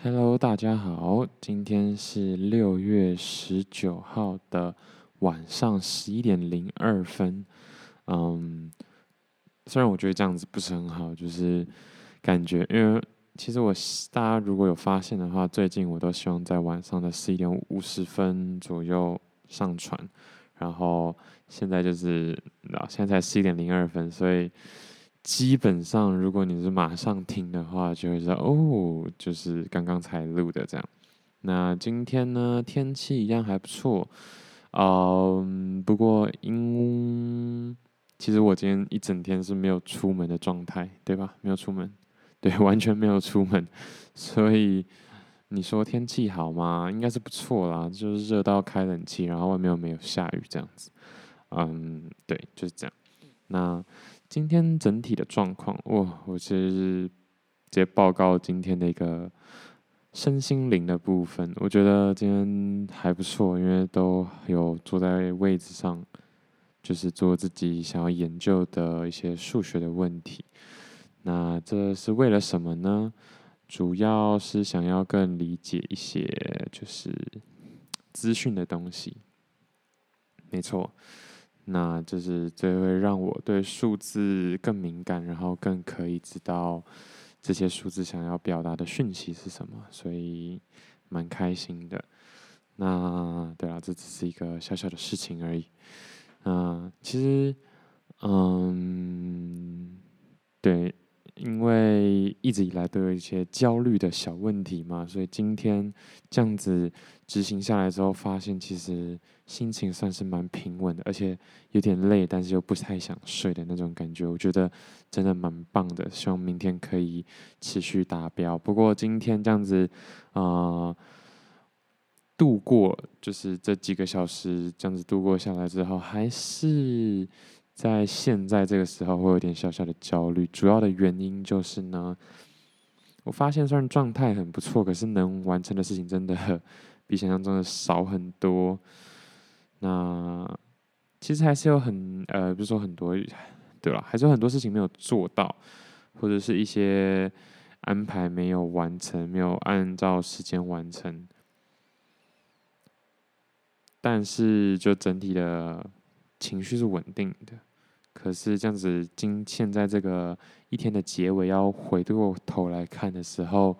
Hello，大家好，今天是六月十九号的晚上十一点零二分。嗯，虽然我觉得这样子不是很好，就是感觉，因为其实我大家如果有发现的话，最近我都希望在晚上的十一点五十分左右上传，然后现在就是，现在才十一点零二分，所以。基本上，如果你是马上听的话，就会知道哦，就是刚刚才录的这样。那今天呢，天气一样还不错，嗯，不过因其实我今天一整天是没有出门的状态，对吧？没有出门，对，完全没有出门。所以你说天气好吗？应该是不错啦，就是热到开冷气，然后外面又没有下雨这样子。嗯，对，就是这样。那。今天整体的状况，哇，我其实是直接报告今天的一个身心灵的部分。我觉得今天还不错，因为都有坐在位置上，就是做自己想要研究的一些数学的问题。那这是为了什么呢？主要是想要更理解一些就是资讯的东西。没错。那就是这会让我对数字更敏感，然后更可以知道这些数字想要表达的讯息是什么，所以蛮开心的。那对啊，这只是一个小小的事情而已。嗯，其实，嗯，对。因为一直以来都有一些焦虑的小问题嘛，所以今天这样子执行下来之后，发现其实心情算是蛮平稳的，而且有点累，但是又不太想睡的那种感觉，我觉得真的蛮棒的。希望明天可以持续达标。不过今天这样子，呃，度过就是这几个小时这样子度过下来之后，还是。在现在这个时候会有点小小的焦虑，主要的原因就是呢，我发现虽然状态很不错，可是能完成的事情真的比想象中的少很多。那其实还是有很呃，比如说很多，对吧？还是有很多事情没有做到，或者是一些安排没有完成，没有按照时间完成。但是就整体的情绪是稳定的。可是这样子，今现在这个一天的结尾要回过头来看的时候，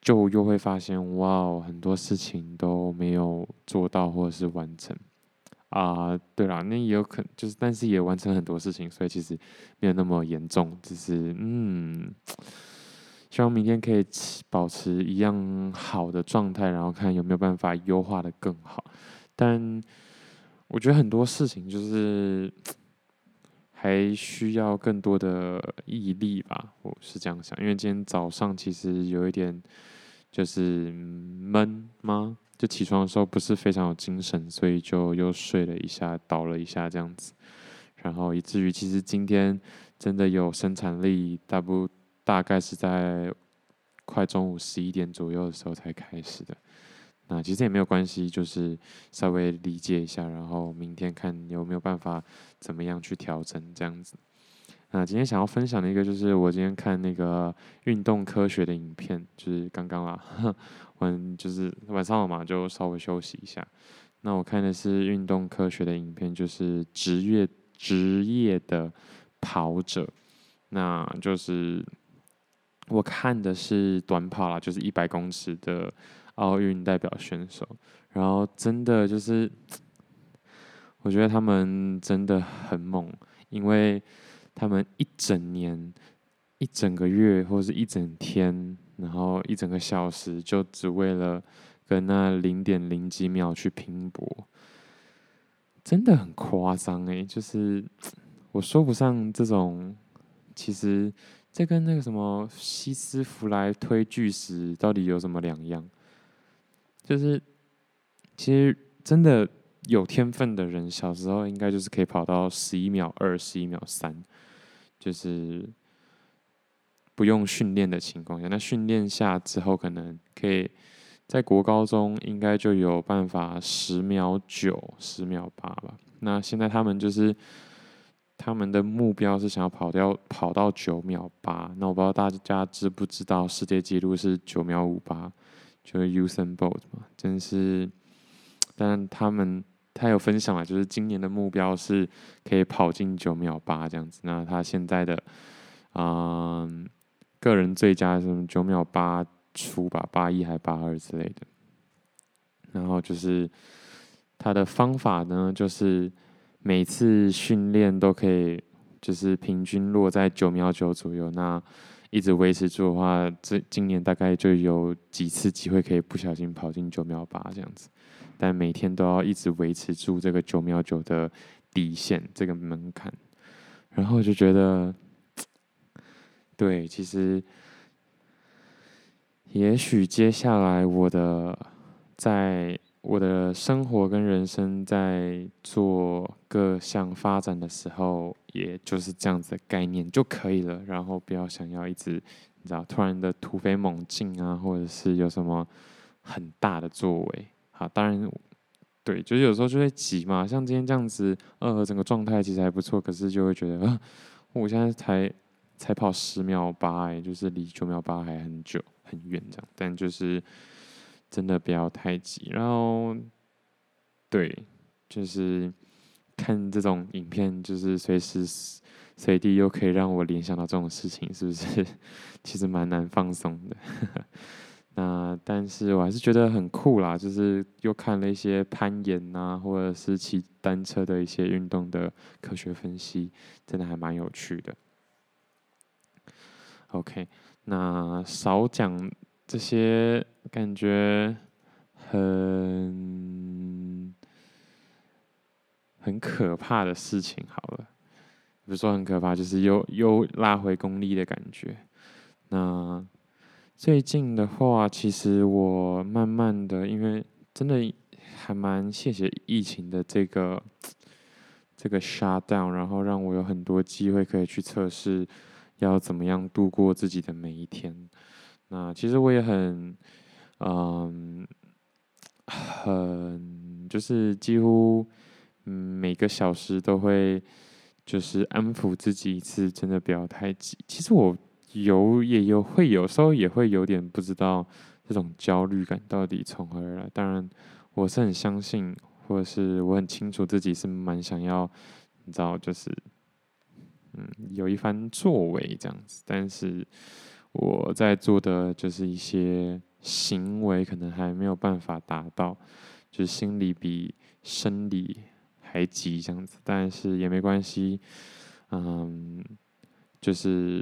就又会发现，哇，很多事情都没有做到或者是完成啊、呃。对啦，那也有可能就是，但是也完成很多事情，所以其实没有那么严重。只是嗯，希望明天可以保持一样好的状态，然后看有没有办法优化的更好。但我觉得很多事情就是。还需要更多的毅力吧，我是这样想。因为今天早上其实有一点就是闷吗？就起床的时候不是非常有精神，所以就又睡了一下，倒了一下这样子。然后以至于其实今天真的有生产力，大不大概是在快中午十一点左右的时候才开始的。那其实也没有关系，就是稍微理解一下，然后明天看有没有办法怎么样去调整这样子。那今天想要分享的一个就是我今天看那个运动科学的影片，就是刚刚啦，晚就是晚上了嘛，就稍微休息一下。那我看的是运动科学的影片，就是职业职业的跑者，那就是我看的是短跑啦，就是一百公尺的。奥运代表选手，然后真的就是，我觉得他们真的很猛，因为他们一整年、一整个月或者是一整天，然后一整个小时，就只为了跟那零点零几秒去拼搏，真的很夸张诶，就是我说不上这种，其实这跟那个什么西斯弗莱推巨石到底有什么两样？就是，其实真的有天分的人，小时候应该就是可以跑到十一秒二、十一秒三，就是不用训练的情况下。那训练下之后，可能可以在国高中应该就有办法十秒九、十秒八吧。那现在他们就是他们的目标是想要跑掉跑到九秒八。那我不知道大家知不知道世界纪录是九秒五八，就是 Usain Bolt 嘛，真是。但他们他有分享了，就是今年的目标是可以跑进九秒八这样子。那他现在的嗯、个人最佳是九秒八出吧，八一还八二之类的。然后就是他的方法呢，就是每次训练都可以，就是平均落在九秒九左右。那一直维持住的话，这今年大概就有几次机会可以不小心跑进九秒八这样子。但每天都要一直维持住这个九秒九的底线，这个门槛。然后就觉得，对，其实也许接下来我的。在我的生活跟人生在做各项发展的时候，也就是这样子的概念就可以了。然后不要想要一直，你知道，突然的突飞猛进啊，或者是有什么很大的作为。啊，当然，对，就是有时候就会急嘛。像今天这样子，呃，整个状态其实还不错，可是就会觉得，呃，我现在才才跑十秒八，哎，就是离九秒八还很久很远这样。但就是。真的不要太急，然后，对，就是看这种影片，就是随时随地又可以让我联想到这种事情，是不是？其实蛮难放松的。那但是我还是觉得很酷啦，就是又看了一些攀岩啊，或者是骑单车的一些运动的科学分析，真的还蛮有趣的。OK，那少讲。这些感觉很很可怕的事情，好了，不是说很可怕，就是又又拉回功利的感觉。那最近的话，其实我慢慢的，因为真的还蛮谢谢疫情的这个这个 shutdown，然后让我有很多机会可以去测试要怎么样度过自己的每一天。那其实我也很，嗯，很就是几乎每个小时都会就是安抚自己一次，真的不要太急。其实我有也有会有时候也会有点不知道这种焦虑感到底从何而来。当然，我是很相信，或者是我很清楚自己是蛮想要，你知道，就是嗯有一番作为这样子，但是。我在做的就是一些行为，可能还没有办法达到，就是心理比生理还急这样子，但是也没关系，嗯，就是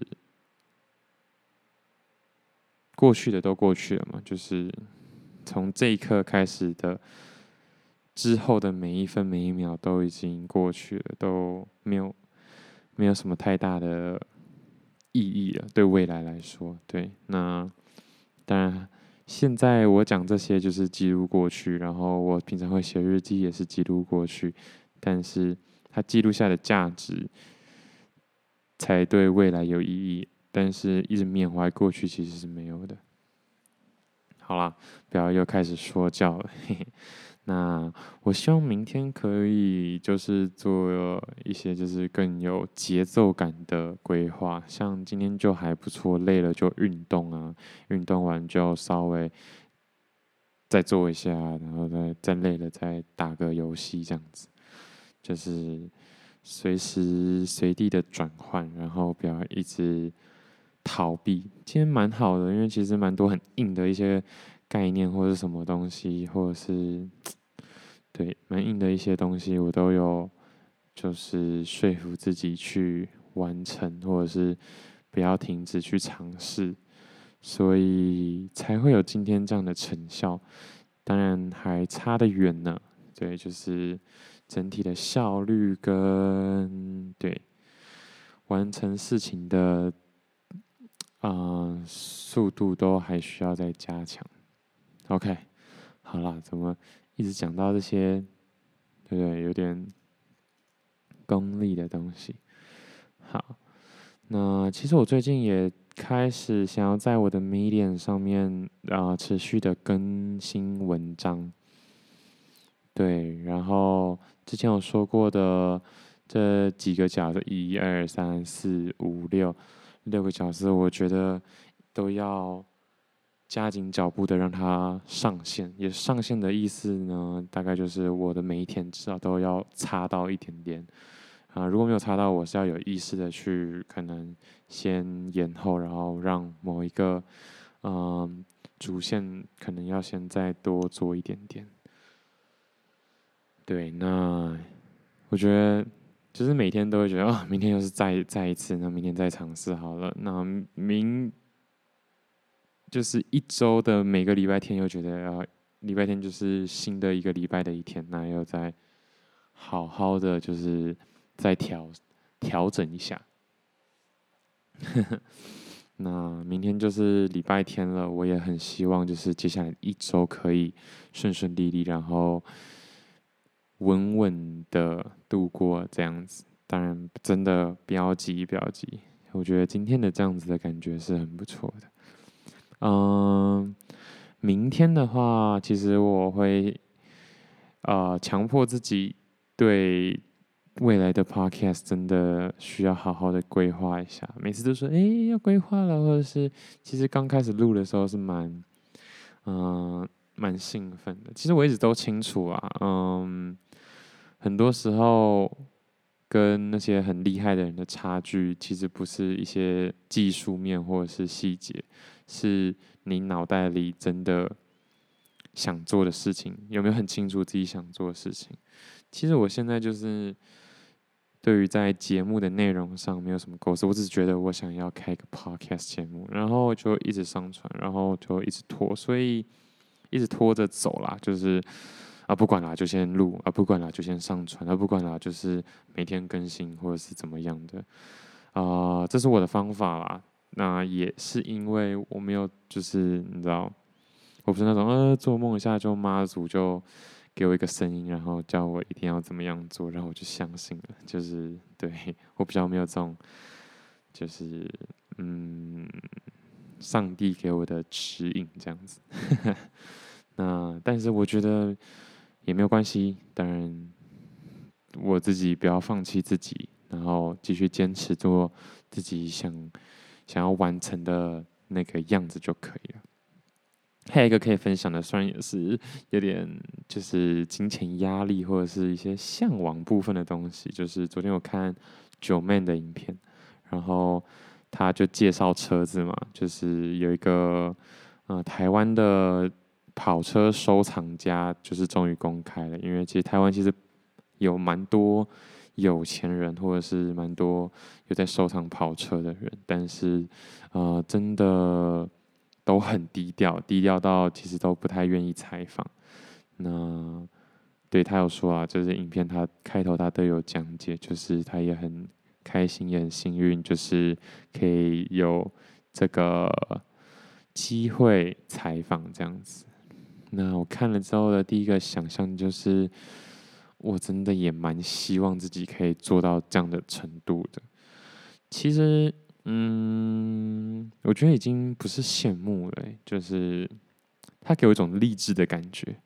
过去的都过去了嘛，就是从这一刻开始的之后的每一分每一秒都已经过去了，都没有没有什么太大的。意义了，对未来来说，对，那当然，现在我讲这些就是记录过去，然后我平常会写日记，也是记录过去，但是它记录下的价值才对未来有意义，但是一直缅怀过去其实是没有的。好啦，不要又开始说教了。嘿嘿那我希望明天可以就是做一些就是更有节奏感的规划，像今天就还不错，累了就运动啊，运动完就稍微再做一下，然后再再累了再打个游戏这样子，就是随时随地的转换，然后不要一直逃避。今天蛮好的，因为其实蛮多很硬的一些概念或者什么东西，或者是。对，蛮硬的一些东西，我都有，就是说服自己去完成，或者是不要停止去尝试，所以才会有今天这样的成效。当然还差得远呢，对，就是整体的效率跟对完成事情的、呃、速度都还需要再加强。OK，好啦，怎么？一直讲到这些，对不对？有点功利的东西。好，那其实我最近也开始想要在我的 Medium 上面啊、持续的更新文章。对，然后之前有说过的这几个角色，一二三四五六六个角色，我觉得都要加紧脚步的让它上线。也上线的意思呢，大概就是我的每一天至少都要擦到一点点。啊，如果没有擦到，我是要有意识的去可能先延后，然后让某一个嗯主线可能要先再多做一点点。对，那我觉得就是每天都会觉得啊，明天又是再再一次，那明天再尝试好了。那明就是一周的每个礼拜天又觉得啊，礼拜天就是新的一个礼拜的一天，那又再好好的就是。再调调整一下，那明天就是礼拜天了，我也很希望就是接下来一周可以顺顺利利，然后稳稳的度过这样子。当然，真的不要急，不要急。我觉得今天的这样子的感觉是很不错的。嗯，明天的话，其实我会呃强迫自己对。未来的 podcast 真的需要好好的规划一下。每次都说，哎、要规划了，或者是其实刚开始录的时候是蛮，嗯，蛮兴奋的。其实我一直都清楚啊，嗯，很多时候跟那些很厉害的人的差距，其实不是一些技术面或者是细节，是你脑袋里真的想做的事情，有没有很清楚自己想做的事情？其实我现在就是。对于在节目的内容上没有什么构思，我只是觉得我想要开个 podcast 节目，然后就一直上传，然后就一直拖，所以一直拖着走啦。就是啊，不管啦，就先录啊，不管啦，就先上传啊，不管啦，就是每天更新或者是怎么样的啊，这是我的方法啦。那也是因为我没有，就是你知道，我不是那种呃，做梦一下就妈祖就。给我一个声音，然后叫我一定要怎么样做，然后我就相信了。就是对我比较没有这种，就是嗯，上帝给我的指引这样子。那但是我觉得也没有关系，当然我自己不要放弃自己，然后继续坚持做自己想想要完成的那个样子就可以了。还有一个可以分享的，虽然也是有点就是金钱压力或者是一些向往部分的东西，就是昨天我看九 man 的影片，然后他就介绍车子嘛，就是有一个呃台湾的跑车收藏家，就是终于公开了，因为其实台湾其实有蛮多有钱人或者是蛮多有在收藏跑车的人，但是呃真的。都很低调，低调到其实都不太愿意采访。那对他有说啊，就是影片他开头他都有讲解，就是他也很开心，也很幸运，就是可以有这个机会采访这样子。那我看了之后的第一个想象就是，我真的也蛮希望自己可以做到这样的程度的。其实。嗯，我觉得已经不是羡慕了，就是他给我一种励志的感觉。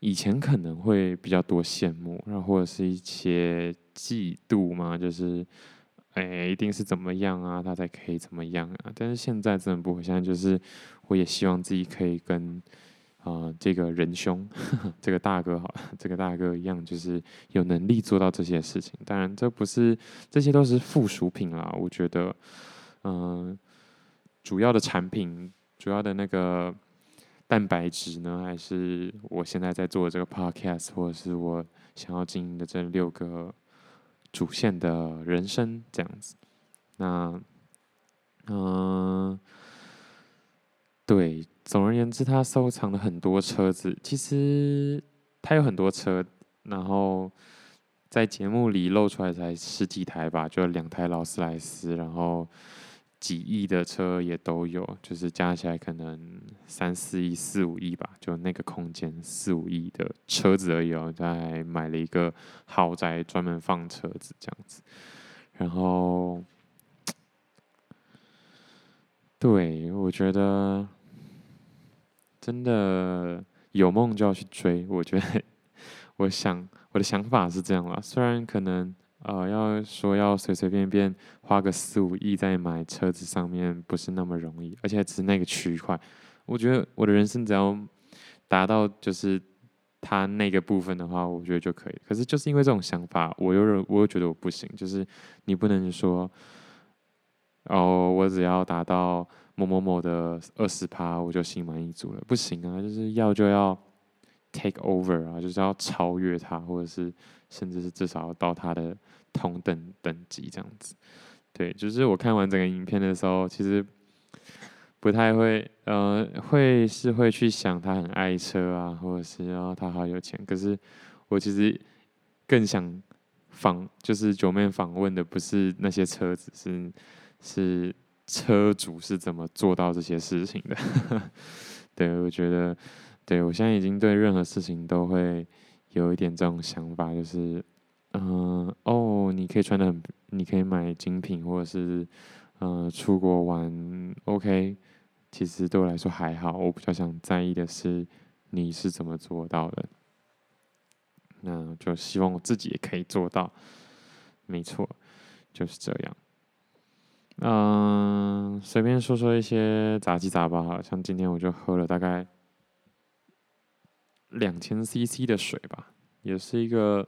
以前可能会比较多羡慕，然后或者是一些嫉妒嘛，就是哎，一定是怎么样啊，他才可以怎么样啊。但是现在真的不会，现在就是我也希望自己可以跟。啊、这个仁兄，这个大哥好，这个大哥一样，就是有能力做到这些事情。当然，这不是，这些都是附属品啦。我觉得，嗯、主要的产品，主要的那个蛋白质呢，还是我现在在做的这个 podcast，或者是我想要经营的这六个主线的人生这样子。那，嗯、对。总而言之，他收藏了很多车子。其实他有很多车，然后在节目里露出来才十几台吧，就两台劳斯莱斯，然后几亿的车也都有，就是加起来可能三四亿、四五亿吧，就那个空间四五亿的车子而已哦。他还买了一个豪宅，专门放车子这样子。然后，对，我觉得。真的有梦就要去追，我觉得，我想我的想法是这样了。虽然可能呃，要说要随随便便花个四五亿在买车子上面，不是那么容易，而且只是那个区块。我觉得我的人生只要达到就是他那个部分的话，我觉得就可以。可是就是因为这种想法，我又我又觉得我不行，就是你不能说，哦，我只要达到某某某的二十趴，我就心满意足了，不行啊，就是要就要 take over 啊，就是要超越他，或者是甚至是至少要到他的同等等级这样子。对，就是我看完整个影片的时候，其实。不太会，呃，会是会去想他很爱车啊，或者是然后他好有钱。可是我其实更想访，就是九妹访问的不是那些车子，是是车主是怎么做到这些事情的。对，我觉得，对我现在已经对任何事情都会有一点这种想法，就是，嗯、哦，你可以穿得很，你可以买精品，或者是，嗯、呃，出国玩，OK。其实对我来说还好，我比较想在意的是你是怎么做到的。那就希望我自己也可以做到。没错，就是这样。嗯，随便说说一些杂七杂八，好像今天我就喝了大概两千 CC 的水吧，也是一个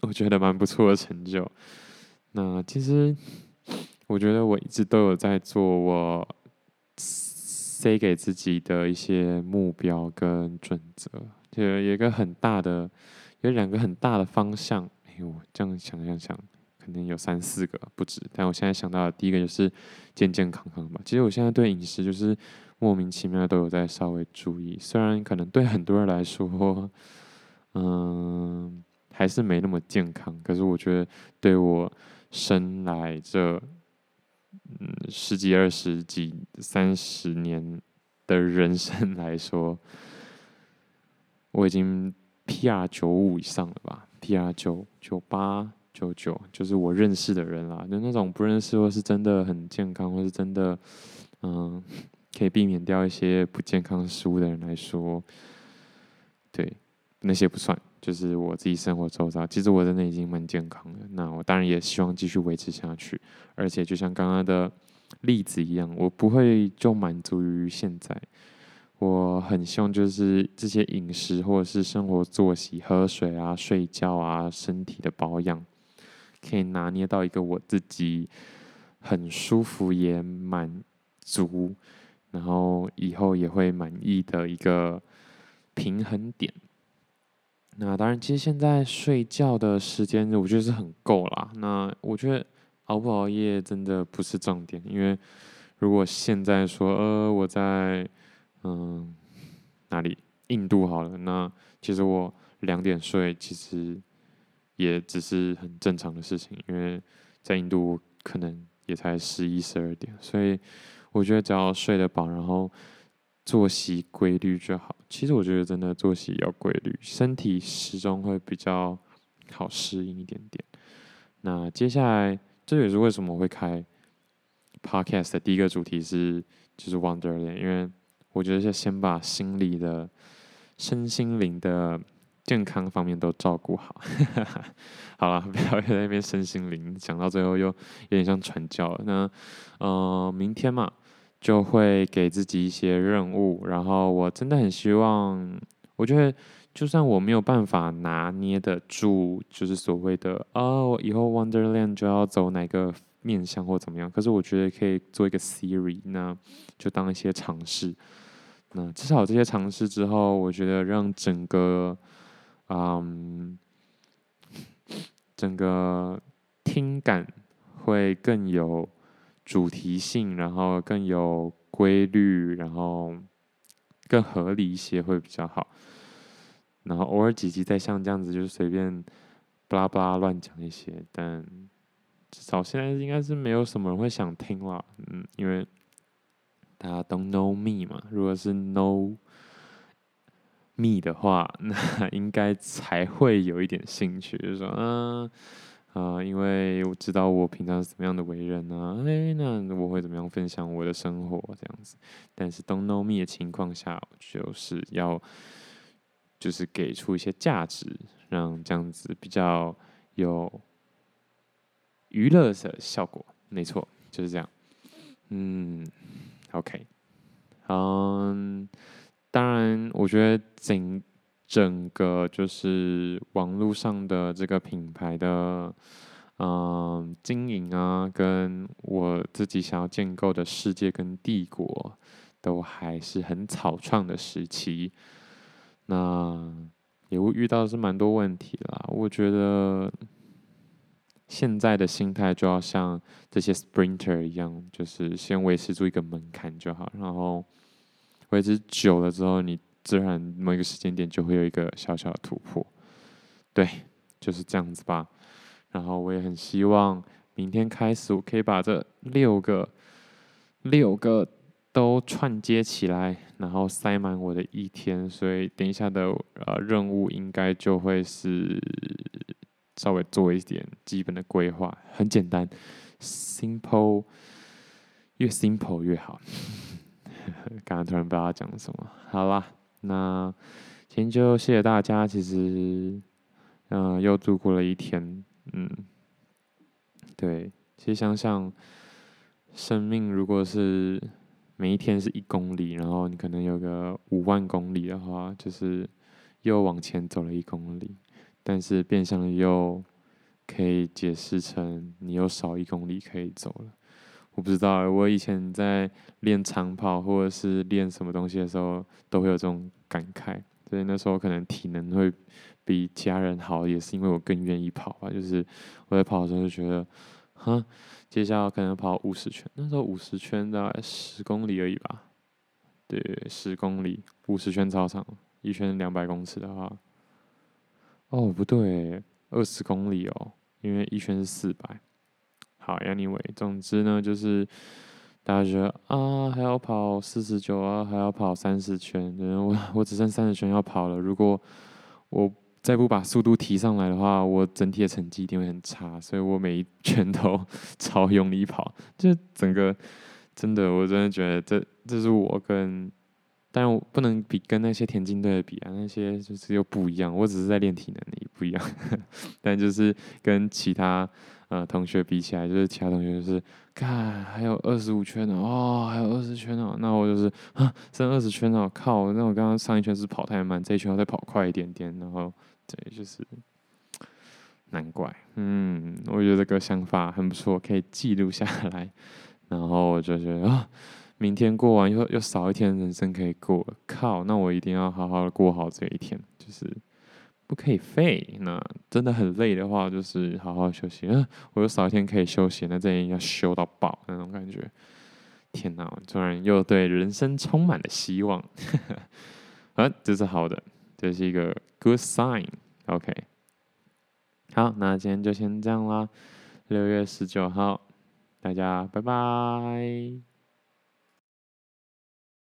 我觉得蛮不错的成就。那其实我觉得我一直都有在做我。塞给自己的一些目标跟准则，就有一个很大的，有两个很大的方向。哎呦，这样想想想，可能有三四个不止。但我现在想到的第一个就是健健康康吧。其实我现在对饮食就是莫名其妙都有在稍微注意，虽然可能对很多人来说，嗯，还是没那么健康。可是我觉得对我生来这。嗯，十几、二十几、三十年的人生来说，我已经 PR 九五以上了吧？PR 九九八九九，就是我认识的人啦。就那种不认识或是真的很健康，或是真的嗯可以避免掉一些不健康食物的人来说，对那些不算。就是我自己生活周遭，其实我真的已经蛮健康的。那我当然也希望继续维持下去。而且就像刚刚的例子一样，我不会就满足于现在。我很希望就是这些饮食或者是生活作息、喝水啊、睡觉啊、身体的保养，可以拿捏到一个我自己很舒服也满足，然后以后也会满意的一个平衡点。那当然，其实现在睡觉的时间我觉得是很够啦。那我觉得熬不熬夜真的不是重点，因为如果现在说呃我在嗯哪里印度好了，那其实我两点睡其实也只是很正常的事情，因为在印度可能也才十一十二点，所以我觉得只要睡得饱，然后。作息规律就好。其实我觉得真的作息要规律，身体始终会比较好适应一点点。那接下来，这也是为什么我会开 podcast 的第一个主题是就是 Wonderland，因为我觉得是先把心理的、身心灵的健康方面都照顾好。好了，不要在那边身心灵讲到最后又有点像传教。那呃，明天嘛。就会给自己一些任务，然后我真的很希望，我觉得就算我没有办法拿捏得住，就是所谓的哦，以后 Wonderland 就要走哪个面向或怎么样，可是我觉得可以做一个 series，那就当一些尝试。那至少这些尝试之后，我觉得让整个嗯整个听感会更有。主题性，然后更有规律，然后更合理一些会比较好。然后偶尔几集再像这样子，就是随便巴拉巴拉乱讲一些，但至少现在应该是没有什么人会想听了，嗯，因为大家都 know me 嘛。如果是 know me 的话，那应该才会有一点兴趣，就说，嗯。啊、因为我知道我平常是怎么样的为人呢、啊？哎，那我会怎么样分享我的生活这样子？但是 don't know me 的情况下，就是要就是给出一些价值，让这样子比较有娱乐的效果，没错，就是这样。嗯，OK，嗯，当然，我觉得整整个就是网络上的这个品牌的，嗯，经营啊，跟我自己想要建构的世界跟帝国，都还是很草创的时期。那也会遇到是蛮多问题啦，我觉得。现在的心态就要像这些 sprinter 一样，就是先维持住一个门槛就好，然后维持久了之后，你自然某一个时间点就会有一个小小的突破。对，就是这样子吧。然后我也很希望明天开始，我可以把这六个六个都串接起来，然后塞满我的一天。所以等一下的呃任务应该就会是。稍微做一点基本的规划，很简单，simple，越 simple 越好。刚刚突然不知道讲什么，好啦，那今天就谢谢大家。其实，嗯、又度过了一天，嗯，对，其实想想，生命如果是每一天是一公里，然后你可能有个五万公里的话，就是又往前走了一公里。但是变相又可以解释成你又少一公里可以走了。我不知道，我以前在练长跑或者是练什么东西的时候，都会有这种感慨。所以那时候可能体能会比其他人好，也是因为我更愿意跑吧。就是我在跑的时候就觉得，哼，接下来可能跑五十圈，那时候五十圈大概十公里而已吧。对，十公里，五十圈操场，一圈两百公尺的话。哦，不对，二十公里哦，因为一圈是四百。好，Anyway，总之呢，就是大家觉得啊，还要跑四十九啊，还要跑三十圈，我我只剩三十圈要跑了。如果我再不把速度提上来的话，我整体的成绩一定会很差。所以我每一圈都 超用力跑，就整个真的，我真的觉得这这是我跟。但我不能比跟那些田径队的比啊，那些就是又不一样。我只是在练体能力不一样，但就是跟其他呃同学比起来，就是其他同学就是，看还有二十五圈呢，哦，还有二十圈哦，那我就是啊，剩二十圈哦，靠，那我刚刚上一圈是跑太慢，这一圈要再跑快一点点，然后对，就是难怪，嗯，我觉得这个想法很不错，可以记录下来，然后我就觉得啊。明天过完又又少一天人生可以过，靠！那我一定要好好的过好这一天，就是不可以废。那真的很累的话，就是好好休息。嗯，我又少一天可以休息，那这一天要休到爆那种感觉。天哪，突然又对人生充满了希望。啊，这是好的，这是一个 good sign。OK，好，那今天就先这样啦。六月十九号，大家拜拜。